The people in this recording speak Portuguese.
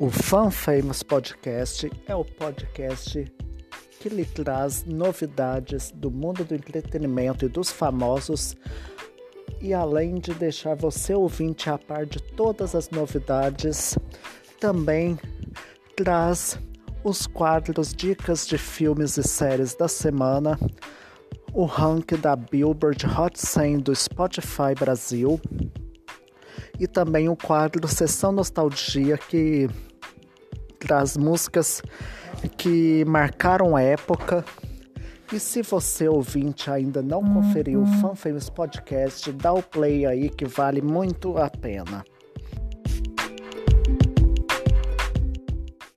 O Fan Famous Podcast é o podcast que lhe traz novidades do mundo do entretenimento e dos famosos, e além de deixar você ouvinte a par de todas as novidades, também traz os quadros Dicas de Filmes e Séries da Semana, o ranking da Billboard Hot 100 do Spotify Brasil e também o quadro Sessão Nostalgia que traz músicas que marcaram a época. E se você ouvinte ainda não conferiu o Fan Famous Podcast, dá o play aí que vale muito a pena.